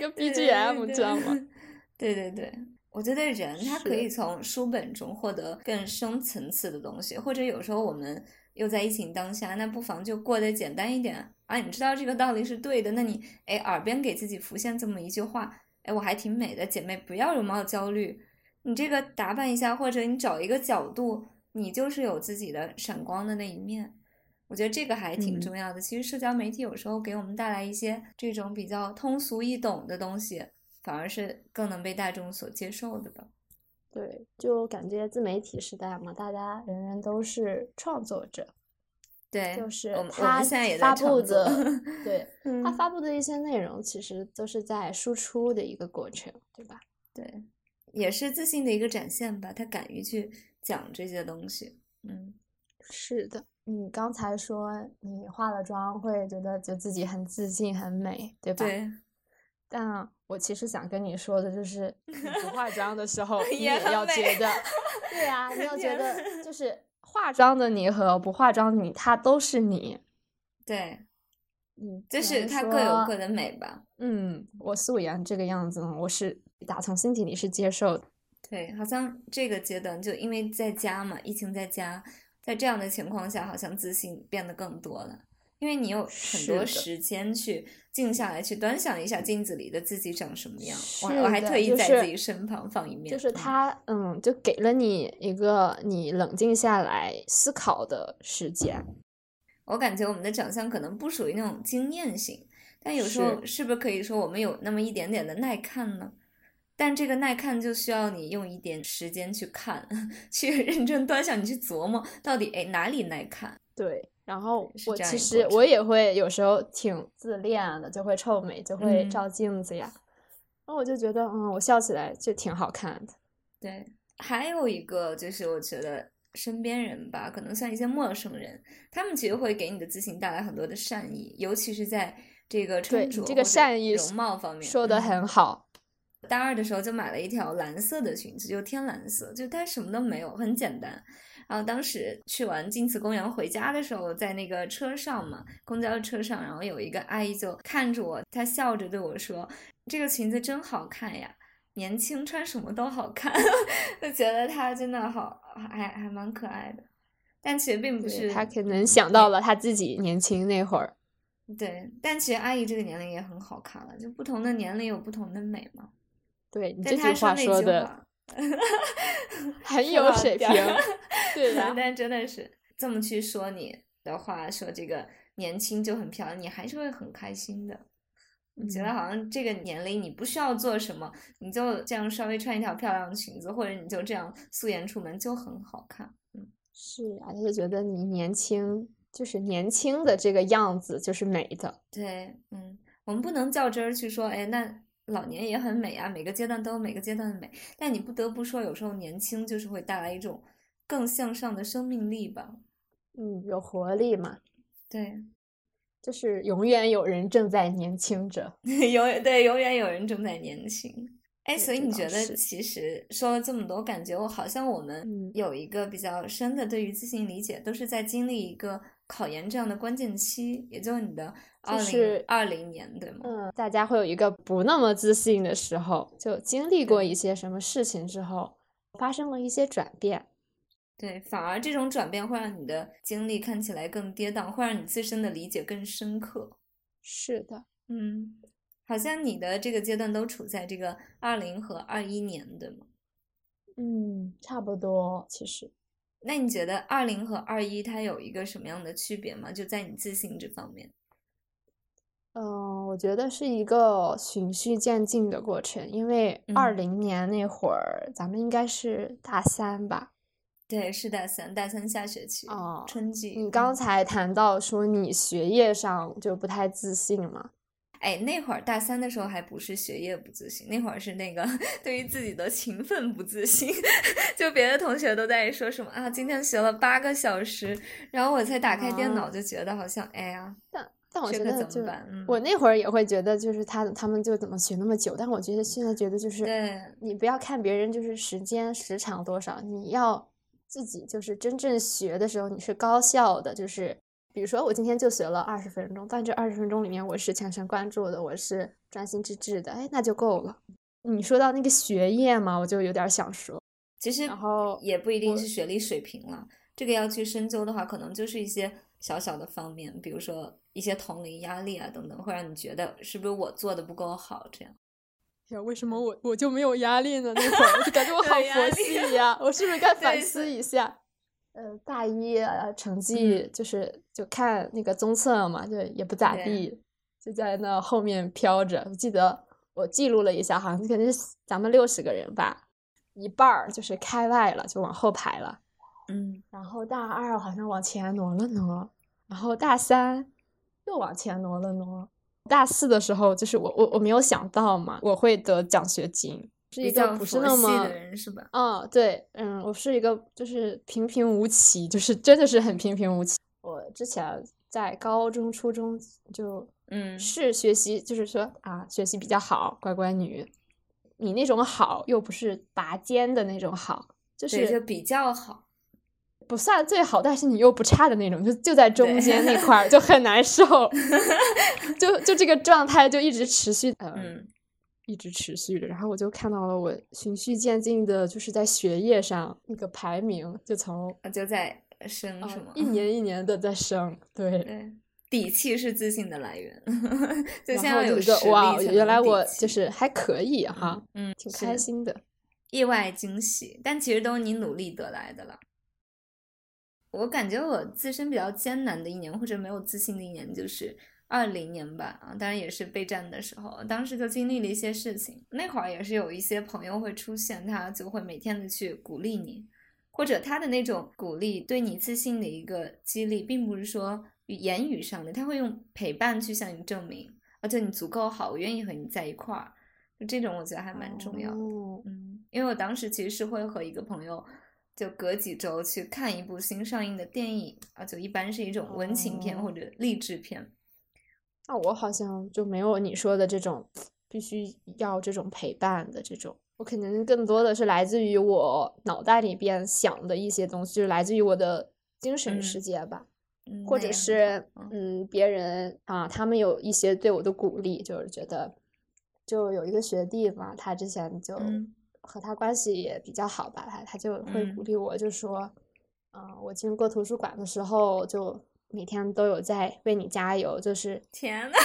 那个 BGM 知道吗？*laughs* 对对对，我觉得人他可以从书本中获得更深层次的东西，或者有时候我们又在疫情当下，那不妨就过得简单一点啊！你知道这个道理是对的，那你哎耳边给自己浮现这么一句话，哎我还挺美的，姐妹不要容貌焦虑，你这个打扮一下，或者你找一个角度，你就是有自己的闪光的那一面。我觉得这个还挺重要的。其实社交媒体有时候给我们带来一些这种比较通俗易懂的东西，反而是更能被大众所接受的吧。对，就感觉自媒体时代嘛，大家人人都是创作者。对，就是 *laughs* 他发布的，对他发布的一些内容，其实都是在输出的一个过程，对吧？对，也是自信的一个展现吧。他敢于去讲这些东西，嗯，是的。你刚才说你化了妆会觉得就自己很自信很美，对吧？对。但我其实想跟你说的就是，*laughs* 你不化妆的时候 *laughs* 你也要觉得，*laughs* 对呀，你要觉得就是化妆的你和不化妆的你，它都是你。对，嗯，就是它各有各的美吧。嗯，我素颜这个样子，我是打从心底里是接受的。对，好像这个阶段就因为在家嘛，疫情在家。在这样的情况下，好像自信变得更多了，因为你有很多时间去静下来，去端详一下镜子里的自己长什么样。我我还特意在自己身旁放一面，就是他，嗯，就给了你一个你冷静下来思考的时间。我感觉我们的长相可能不属于那种惊艳型，但有时候是不是可以说我们有那么一点点的耐看呢？但这个耐看就需要你用一点时间去看，*laughs* 去认真端详，你去琢磨到底哎哪里耐看。对，然后我其实我也会有时候挺自恋的，就会臭美，就会照镜子呀。然后我就觉得，嗯，我笑起来就挺好看的。对，还有一个就是我觉得身边人吧，可能像一些陌生人，他们其实会给你的自信带来很多的善意，尤其是在这个穿着、这个善意容貌方面，说的很好。大二的时候就买了一条蓝色的裙子，就天蓝色，就它什么都没有，很简单。然后当时去完晋祠公园回家的时候，在那个车上嘛，公交车上，然后有一个阿姨就看着我，她笑着对我说：“这个裙子真好看呀，年轻穿什么都好看。*laughs* ”就觉得她真的好，还还蛮可爱的。但其实并不是，她可能想到了她自己年轻那会儿。对，但其实阿姨这个年龄也很好看了，就不同的年龄有不同的美嘛。对你这句话说的 *laughs* 很有水平，*laughs* 对的。但真的是这么去说你的话，说这个年轻就很漂亮，你还是会很开心的。你觉得好像这个年龄你不需要做什么，你就这样稍微穿一条漂亮的裙子，或者你就这样素颜出门就很好看。嗯，是啊，就觉得你年轻，就是年轻的这个样子就是美的。对，嗯，我们不能较真儿去说，哎，那。老年也很美啊，每个阶段都有每个阶段的美，但你不得不说，有时候年轻就是会带来一种更向上的生命力吧。嗯，有活力嘛？对，就是永远有人正在年轻着，*laughs* 永远对，永远有人正在年轻。哎，所以你觉得，其实说了这么多，感觉我好像我们有一个比较深的对于自信理解，都是在经历一个考研这样的关键期，也就是你的二零二零年，对吗？嗯，大家会有一个不那么自信的时候，就经历过一些什么事情之后，发生了一些转变。对，反而这种转变会让你的经历看起来更跌宕，会让你自身的理解更深刻。是的，嗯。好像你的这个阶段都处在这个二零和二一年，对吗？嗯，差不多。其实，那你觉得二零和二一它有一个什么样的区别吗？就在你自信这方面？嗯，我觉得是一个循序渐进的过程。因为二零年那会儿，咱们应该是大三吧？对，是大三，大三下学期哦，春季。你刚才谈到说你学业上就不太自信嘛？哎，那会儿大三的时候还不是学业不自信，那会儿是那个对于自己的勤奋不自信。*laughs* 就别的同学都在说什么啊，今天学了八个小时，然后我才打开电脑就觉得好像哎呀，但但我觉得就嗯、我那会儿也会觉得就是他他们就怎么学那么久，但我觉得现在觉得就是对你不要看别人就是时间时长多少，你要自己就是真正学的时候你是高效的，就是。比如说，我今天就学了二十分钟，但这二十分钟里面我是全神贯注的，我是专心致志的，哎，那就够了。你说到那个学业嘛，我就有点想说，其实然后也不一定是学历水平了，这个要去深究的话，可能就是一些小小的方面，比如说一些同龄压力啊等等，会让你觉得是不是我做的不够好这样。呀，为什么我我就没有压力呢？那会儿我就感觉我 *laughs* 好佛系呀，*laughs* 我是不是该反思一下？呃，大一成绩就是就看那个综测嘛，就也不咋地，就在那后面飘着。我记得我记录了一下，好像肯定是咱们六十个人吧，一半儿就是开外了，就往后排了。嗯，然后大二好像往前挪了挪，然后大三又往前挪了挪。大四的时候，就是我我我没有想到嘛，我会得奖学金，是一个不是那么的人是吧？嗯，对，嗯，我是一个就是平平无奇，就是真的是很平平无奇。我之前在高中、初中就嗯是学习，就是说啊，学习比较好，乖乖女。你那种好又不是拔尖的那种好，就是就比较好。不算最好，但是你又不差的那种，就就在中间那块儿，就很难受，*laughs* 就就这个状态就一直持续，嗯，一直持续着。然后我就看到了我循序渐进的，就是在学业上那个排名就从就在升，是吗？一年一年的在升，对对，底气是自信的来源，*laughs* 就现在有哇，原来我就是还可以哈，嗯，挺开心的，意外惊喜，但其实都是你努力得来的了。我感觉我自身比较艰难的一年，或者没有自信的一年，就是二零年吧。啊，当然也是备战的时候，当时就经历了一些事情。那会儿也是有一些朋友会出现，他就会每天的去鼓励你，或者他的那种鼓励对你自信的一个激励，并不是说言语上的，他会用陪伴去向你证明，而且你足够好，我愿意和你在一块儿。就这种，我觉得还蛮重要的。嗯，因为我当时其实是会和一个朋友。就隔几周去看一部新上映的电影啊，就一般是一种温情片或者励志片。那我好像就没有你说的这种必须要这种陪伴的这种，我可能更多的是来自于我脑袋里边想的一些东西，就是来自于我的精神世界吧，或者是嗯。别人啊，他们有一些对我的鼓励，就是觉得就有一个学弟嘛，他之前就。和他关系也比较好吧，他他就会鼓励我，就说，嗯，我经过图书馆的时候，就每天都有在为你加油，就是天呐，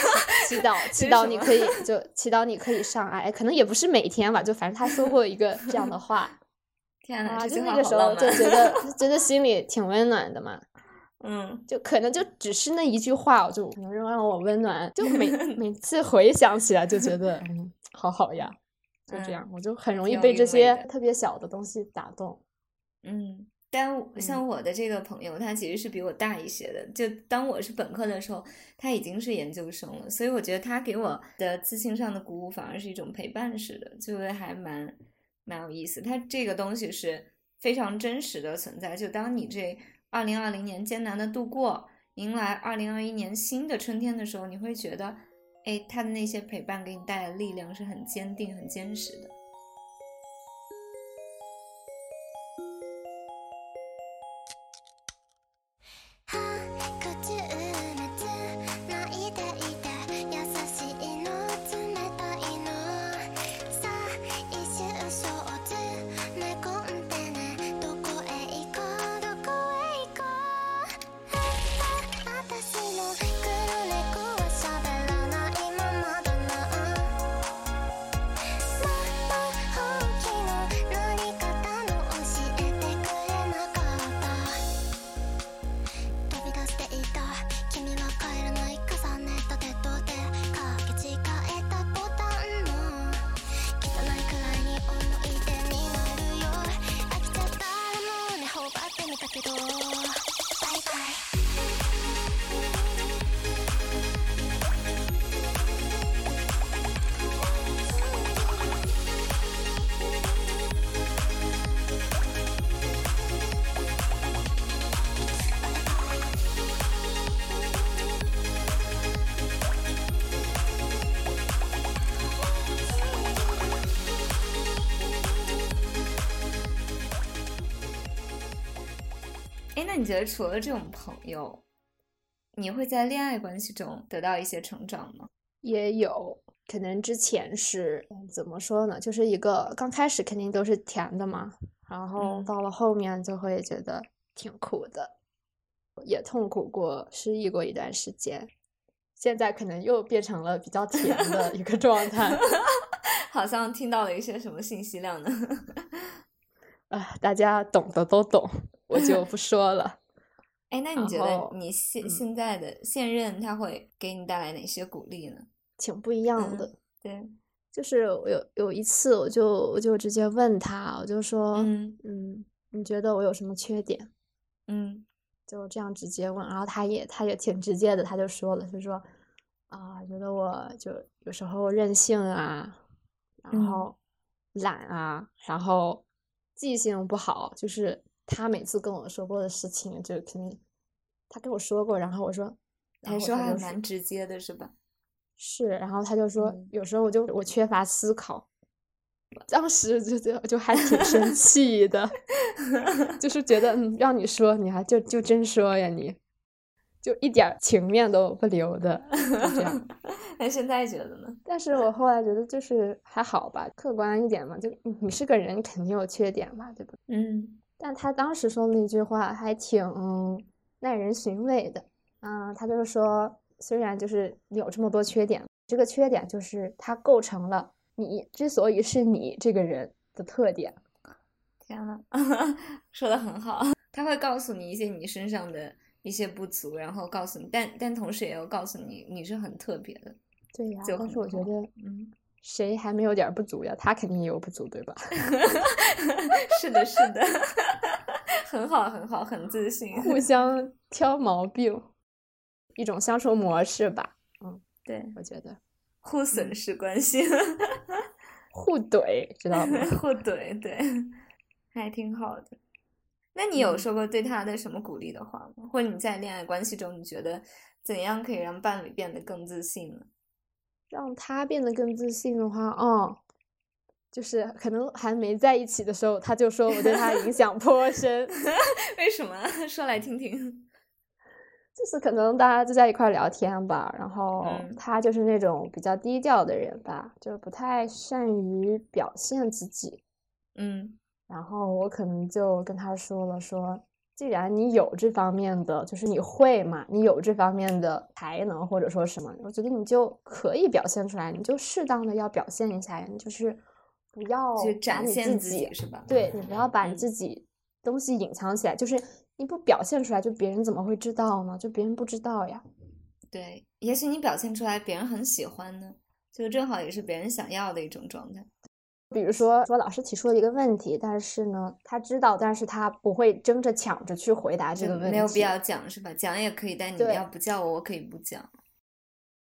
祈祷祈祷你可以，*laughs* 就祈祷你可以上岸，可能也不是每天吧，就反正他说过一个这样的话，*laughs* 天呐，就那个时候就觉得 *laughs* 觉得心里挺温暖的嘛，嗯，就可能就只是那一句话，我就能让我温暖，就每每次回想起来就觉得，嗯，好好呀。就这样，我就很容易被这些特别小的东西打动。嗯，但像我的这个朋友，他其实是比我大一些的。就当我是本科的时候，他已经是研究生了。所以我觉得他给我的自信上的鼓舞，反而是一种陪伴式的，就还蛮蛮有意思。他这个东西是非常真实的存在。就当你这二零二零年艰难的度过，迎来二零二一年新的春天的时候，你会觉得。哎，他的那些陪伴给你带来的力量是很坚定、很坚实的。那你觉得除了这种朋友，你会在恋爱关系中得到一些成长吗？也有可能之前是怎么说呢？就是一个刚开始肯定都是甜的嘛，然后到了后面就会觉得挺苦的，也痛苦过，失忆过一段时间，现在可能又变成了比较甜的一个状态。*laughs* 好像听到了一些什么信息量呢？*laughs* 啊，大家懂的都懂，我就不说了。*laughs* 哎，那你觉得你现现在的现任他会给你带来哪些鼓励呢？挺不一样的。对，就是我有有一次，我就我就直接问他，我就说，嗯嗯，你觉得我有什么缺点？嗯，就这样直接问，然后他也他也挺直接的，他就说了，他说啊，觉得我就有时候任性啊。然后懒啊，然后记性不好，就是他每次跟我说过的事情，就肯定他跟我说过，然后我说，他说还蛮直接的，是吧？是，然后他就说，有时候我就我缺乏思考，当时就就就还挺生 *laughs* 气的，就是觉得嗯，让你说你还就就真说呀你。就一点情面都不留的，这样。*laughs* 那现在觉得呢？但是我后来觉得就是还好吧，客观一点嘛。就你是个人，肯定有缺点嘛，对吧？嗯。但他当时说的那句话还挺耐人寻味的。嗯，他就是说，虽然就是你有这么多缺点，这个缺点就是它构成了你之所以是你这个人的特点。天呐，*laughs* 说的很好。他会告诉你一些你身上的。一些不足，然后告诉你，但但同时也要告诉你，你是很特别的。对呀，但是我觉得，嗯，谁还没有点不足呀？他肯定也有不足，对吧？*laughs* 是的，是的，*laughs* 很好，很好，很自信，互相挑毛病，一种相处模式吧。嗯，对，我觉得互损式关系，*laughs* 互怼，知道吗？互怼，对，还挺好的。那你有说过对他的什么鼓励的话吗？或者你在恋爱关系中，你觉得怎样可以让伴侣变得更自信呢？让他变得更自信的话，哦，就是可能还没在一起的时候，他就说我对他影响颇深。*laughs* 为什么？*laughs* 说来听听。*laughs* 就是可能大家就在一块聊天吧，然后他就是那种比较低调的人吧，就不太善于表现自己。嗯。然后我可能就跟他说了，说既然你有这方面的，就是你会嘛，你有这方面的才能或者说什么，我觉得你就可以表现出来，你就适当的要表现一下，你就是不要展现自己是吧？对你不要把你自己东西隐藏起来，就是你不表现出来，就别人怎么会知道呢？就别人不知道呀。对，也许你表现出来，别人很喜欢呢，就正好也是别人想要的一种状态。比如说，说老师提出了一个问题，但是呢，他知道，但是他不会争着抢着去回答这个问题。没有必要讲是吧？讲也可以，但你要不叫我，我可以不讲。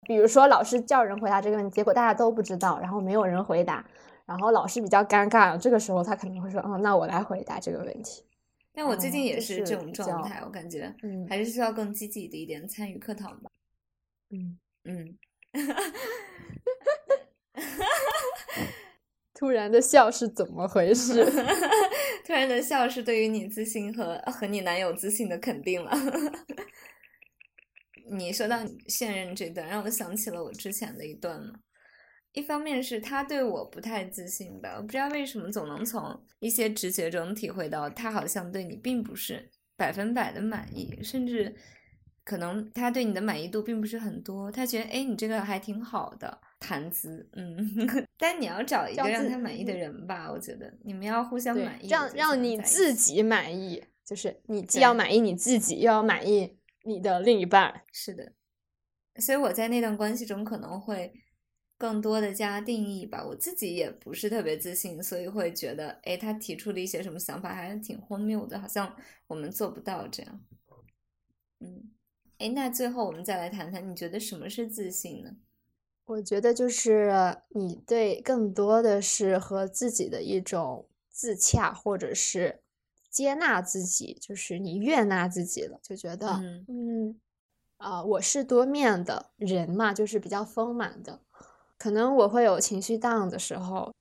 比如说，老师叫人回答这个问题，结果大家都不知道，然后没有人回答，然后老师比较尴尬，这个时候他可能会说：“哦，那我来回答这个问题。”但我最近也是这种状态，我感觉还是需要更积极的一点参与课堂吧。嗯嗯。*laughs* 突然的笑是怎么回事？*laughs* *laughs* 突然的笑是对于你自信和和你男友自信的肯定了。*laughs* 你说到现任这段，让我想起了我之前的一段呢。一方面是他对我不太自信吧，我不知道为什么总能从一些直觉中体会到他好像对你并不是百分百的满意，甚至可能他对你的满意度并不是很多。他觉得哎，你这个还挺好的。谈资，嗯，*laughs* 但你要找一个让他满意的人吧，我觉得你们要互相满意，让让你自己满意，就是你既要满意你自己，又要满意你的另一半。是的，所以我在那段关系中可能会更多的加定义吧，我自己也不是特别自信，所以会觉得，哎，他提出的一些什么想法还是挺荒谬的，好像我们做不到这样。嗯，哎，那最后我们再来谈谈，你觉得什么是自信呢？我觉得就是你对更多的是和自己的一种自洽，或者是接纳自己，就是你悦纳自己了，就觉得嗯啊，我是多面的人嘛，就是比较丰满的。可能我会有情绪 down 的时候，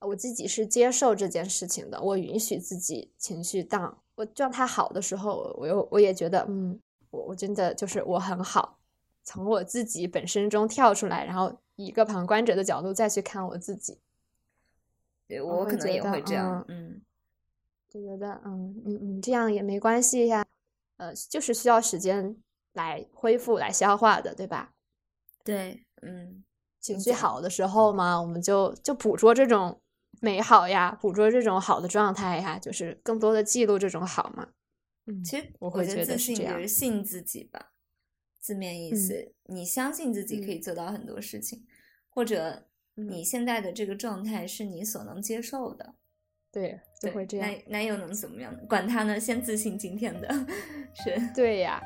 我自己是接受这件事情的，我允许自己情绪 down。我状态好的时候，我又我也觉得嗯，我我真的就是我很好。从我自己本身中跳出来，然后以一个旁观者的角度再去看我自己，对我可能也会这样，嗯，就觉得嗯，你你这样也没关系呀，呃，就是需要时间来恢复、来消化的，对吧？对，嗯，情绪好的时候嘛，我们就就捕捉这种美好呀，捕捉这种好的状态呀，就是更多的记录这种好嘛。嗯，其实我会觉得自信就是信自己吧，字面意思，你相信自己可以做到很多事情，或者你现在的这个状态是你所能接受的。对，就会这样。那那又能怎么样呢？管他呢，先自信今天的是。对呀。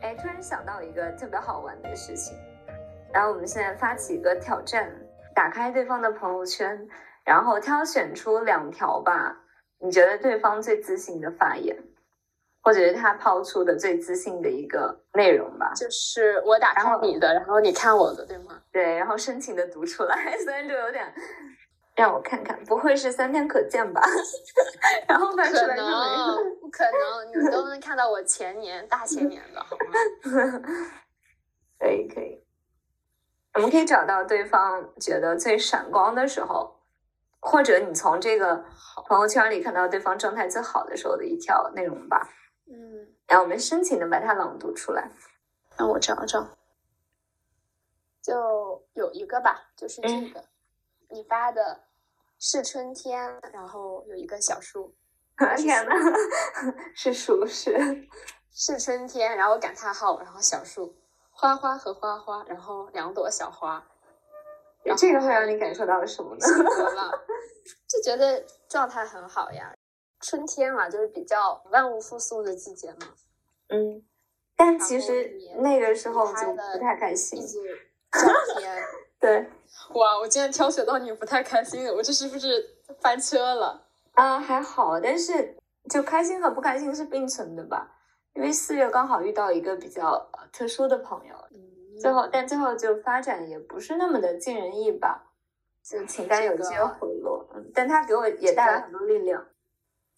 哎，突然想到一个特别好玩的事情，然后我们现在发起一个挑战，打开对方的朋友圈，然后挑选出两条吧，你觉得对方最自信的发言。或者是他抛出的最自信的一个内容吧，就是我打开你的，然后你看我的，对吗？对，然后深情的读出来，*laughs* 虽然就有点，让我看看，不会是三天可见吧？*laughs* 然后翻出来就没不可能，你都能看到我前年、大前年的，好吗？可 *laughs* 以可以，我们可以找到对方觉得最闪光的时候，或者你从这个朋友圈里看到对方状态最好的时候的一条内容吧。嗯，然后我们深情的把它朗读出来。让我找找，就有一个吧，就是这个，你发的是春天，然后有一个小树。*laughs* 天呐，是树是是春天，然后感叹号，然后小树，花花和花花，然后两朵小花。这个会让你感受到什么呢？*laughs* 就觉得状态很好呀。春天嘛，就是比较万物复苏的季节嘛。嗯，但其实那个时候就不太开心。照片，*laughs* 对。哇，我竟然挑选到你不太开心，我这是不是翻车了？啊，还好，但是就开心和不开心是并存的吧？因为四月刚好遇到一个比较特殊的朋友，最后但最后就发展也不是那么的尽人意吧，就情感有些回落。嗯，但他给我也带来很多力量。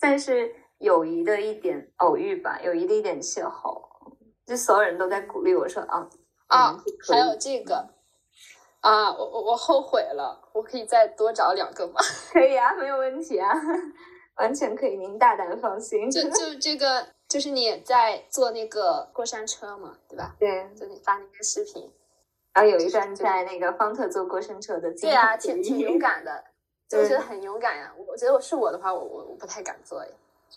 但是友谊的一点偶遇吧，友谊的一点邂逅，就所有人都在鼓励我说啊啊，还有这个啊，我我我后悔了，我可以再多找两个吗？可以啊，没有问题啊，*laughs* 完全可以，您大胆放心。就就这个，就是你在坐那个过山车嘛，对吧？对，就你发那个视频，然后有一段在那个方特坐过山车的，对啊，挺挺勇敢的。就觉得很勇敢呀！我觉得我是我的话，我我我不太敢做呀。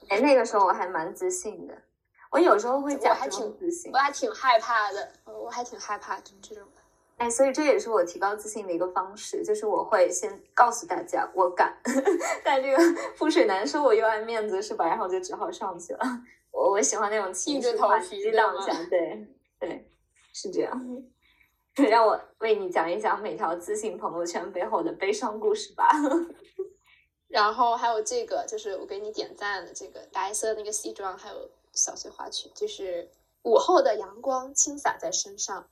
哎，那个时候我还蛮自信的。我有时候会假装自信，我还挺害怕的。我还挺害怕就这种的。哎，所以这也是我提高自信的一个方式，就是我会先告诉大家我敢。*laughs* 但这个覆水难收，我又爱面子，是吧？然后就只好上去了。我我喜欢那种硬着头皮激荡一下，对对，是这样。让我为你讲一讲每条自信朋友圈背后的悲伤故事吧。*laughs* 然后还有这个，就是我给你点赞的这个白色那个西装，还有小碎花裙，就是午后的阳光倾洒在身上，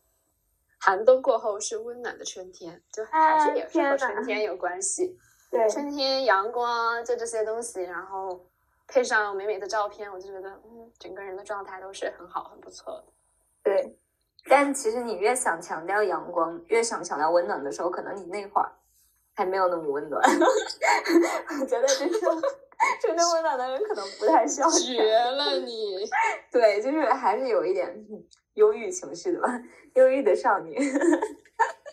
寒冬过后是温暖的春天，就还是也是和春天有关系。对，春天阳光就这些东西，然后配上美美的照片，我就觉得嗯，整个人的状态都是很好、很不错的。对。但其实你越想强调阳光，越想强调温暖的时候，可能你那会儿还没有那么温暖。*laughs* 我觉得就是真正温暖的人可能不太需要。绝了你！*laughs* 对，就是还是有一点忧郁情绪的吧，忧郁的少女。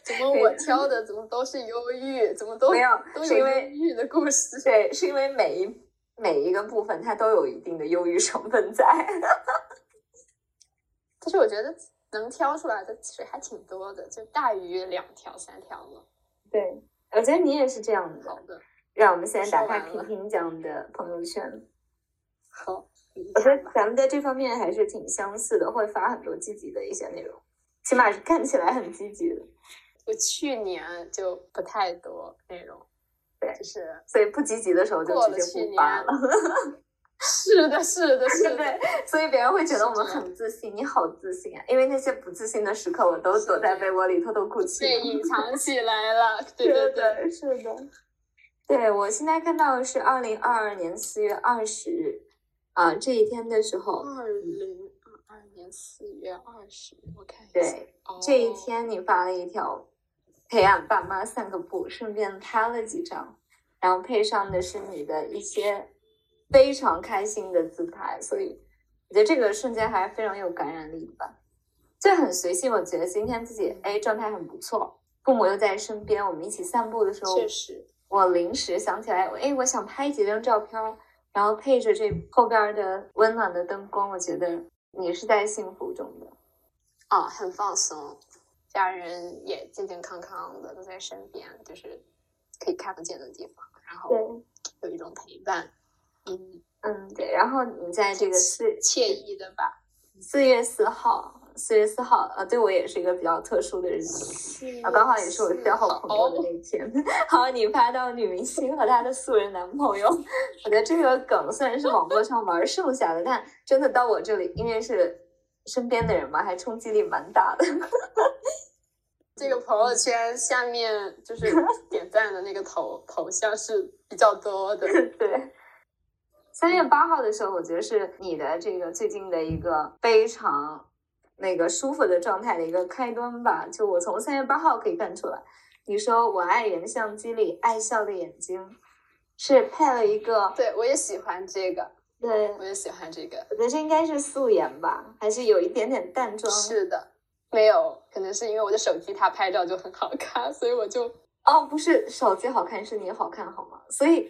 怎么 *laughs* 我挑的怎么都是忧郁？怎么都没有？都是因为忧郁的故事。对，是因为每一每一个部分它都有一定的忧郁成分在。其实我觉得。能挑出来的其实还挺多的，就大于两条、三条了。对，我觉得你也是这样的。好的，让我们现在打开平平讲的朋友圈。*laughs* 好，我觉得咱们在这方面还是挺相似的，会发很多积极的一些内容，起码是看起来很积极的。我去年就不太多内容，是所以不积极的时候就直接不发了。是的，是的，是 *laughs* 的，对，所以别人会觉得我们很自信。你好自信啊！因为那些不自信的时刻，我都躲在被窝里偷偷哭泣，被隐藏 *laughs* 起来了。对对对，是的。对我现在看到的是二零二二年四月二十日啊这一天的时候。二零二二年四月二十，我看一下。对，这一天你发了一条陪俺爸妈散个步，顺便拍了几张，然后配上的是你的一些非常开心的自拍，所以我觉得这个瞬间还是非常有感染力的吧。就很随性，我觉得今天自己哎状态很不错，父母又在身边，我们一起散步的时候，确实，我临时想起来，哎，我想拍几张照片，然后配着这后边的温暖的灯光，我觉得你是在幸福中的，啊，很放松。家人也健健康康的都在身边，就是可以看得见的地方，然后有一种陪伴。嗯嗯，对。然后你在这个四惬意的吧？四月四号，四月四号，呃，对我也是一个比较特殊的日子，啊，刚好也是我交好朋友的那一天。*laughs* 好，你发到女明星和她的素人男朋友，我觉得这个梗虽然是网络上玩剩下的，但真的到我这里，因为是身边的人嘛，还冲击力蛮大的。*laughs* 这个朋友圈下面就是 *laughs* 点赞的那个头头像是比较多的。对，三月八号的时候，我觉得是你的这个最近的一个非常那个舒服的状态的一个开端吧。就我从三月八号可以看出来，你说我爱原相机里爱笑的眼睛，是配了一个。对，我也喜欢这个。对，我也喜欢这个。我觉得这应该是素颜吧，还是有一点点淡妆？是的。没有，可能是因为我的手机它拍照就很好看，所以我就哦，不是手机好看，是你好看好吗？所以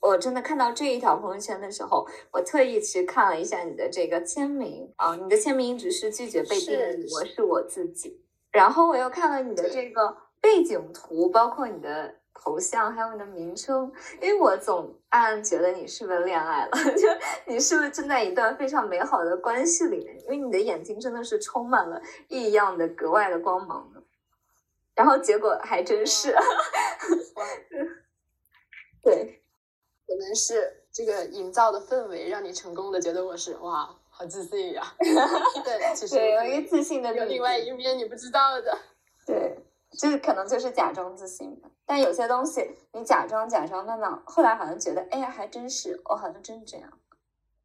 我真的看到这一条朋友圈的时候，我特意去看了一下你的这个签名啊，你的签名只是拒绝被定义，我是我自己。然后我又看了你的这个背景图，包括你的。头像还有你的名称，因为我总暗暗觉得你是不是恋爱了？*laughs* 就你是不是正在一段非常美好的关系里面？因为你的眼睛真的是充满了异样的、格外的光芒然后结果还真是，*laughs* 对，可能是这个营造的氛围让你成功的觉得我是哇，好自信呀。*laughs* 对，其实有一个自信的有另外一面你不知道的。对。就是可能就是假装自信吧，但有些东西你假装假装的呢，后来好像觉得，哎呀，还真是，我好像真是这样。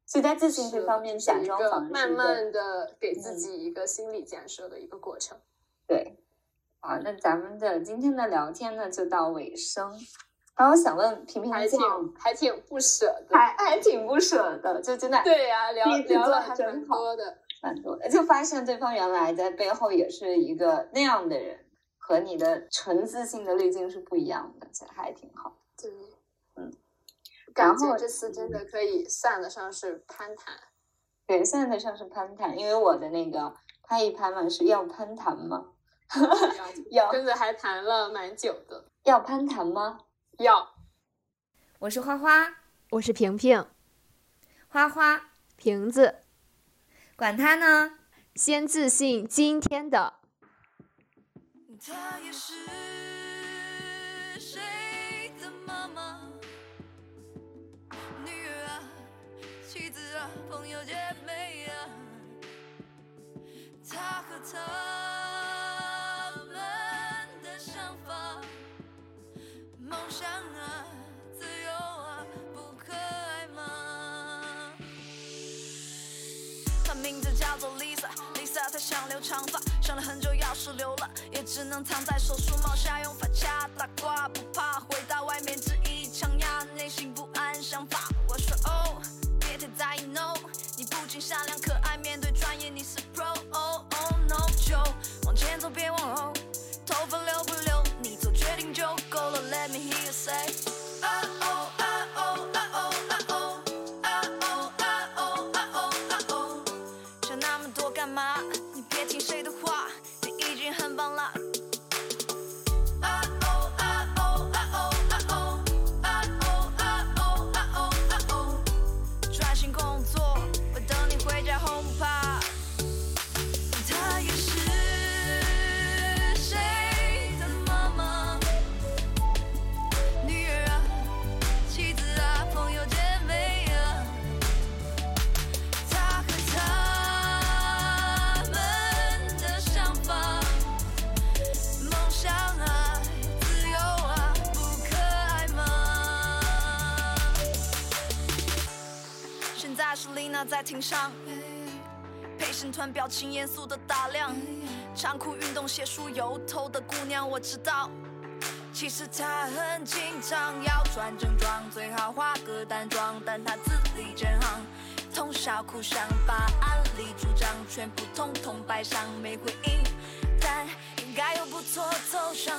所以在自信这方面，假装反而慢慢的给自己一个心理建设的一个过程。对，好，那咱们的今天的聊天呢就到尾声。然后我想问平平，还挺还挺不舍的，还还挺不舍的，就真的对呀，聊聊了还蛮多的，蛮多的，就发现对方原来在背后也是一个那样的人。和你的纯自信的滤镜是不一样的，这还挺好。对，嗯，感觉这次真的可以算得上是攀谈，对，算得上是攀谈，因为我的那个拍一拍嘛是要攀谈吗？要，*laughs* 跟着还谈了蛮久的。要攀谈吗？要。我是花花，我是平平，花花瓶子，管他呢，先自信今天的。她也是谁的妈妈、女儿啊、妻子啊、朋友姐妹啊，她和他们的想法、梦想啊、自由啊，不可爱吗？她名字叫做 Lisa，Lisa 她想留长发。想了很久，钥匙留了，也只能藏在手术帽下，用发卡打挂，不怕回到外面只一枪呀，内心不安，想法。我说哦，别太在意 no，你不仅善良可爱，庭上，陪审团表情严肃的打量，长裤运动鞋梳油头的姑娘，我知道，其实她很紧张，要穿正装，最好化个淡妆，但她字里行行，通宵苦想，把案例主张全部统统摆上，没回应，但应该有不错走向。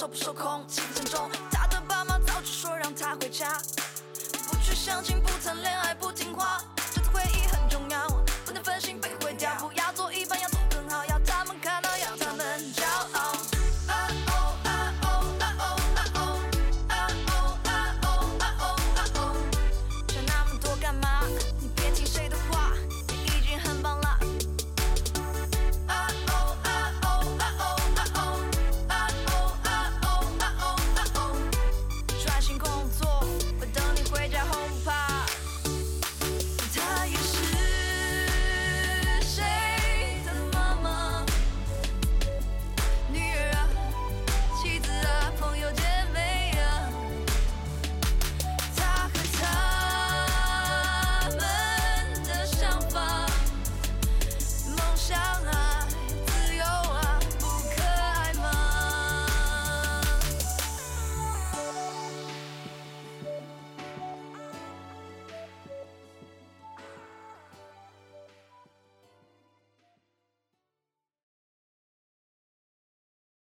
受不受控，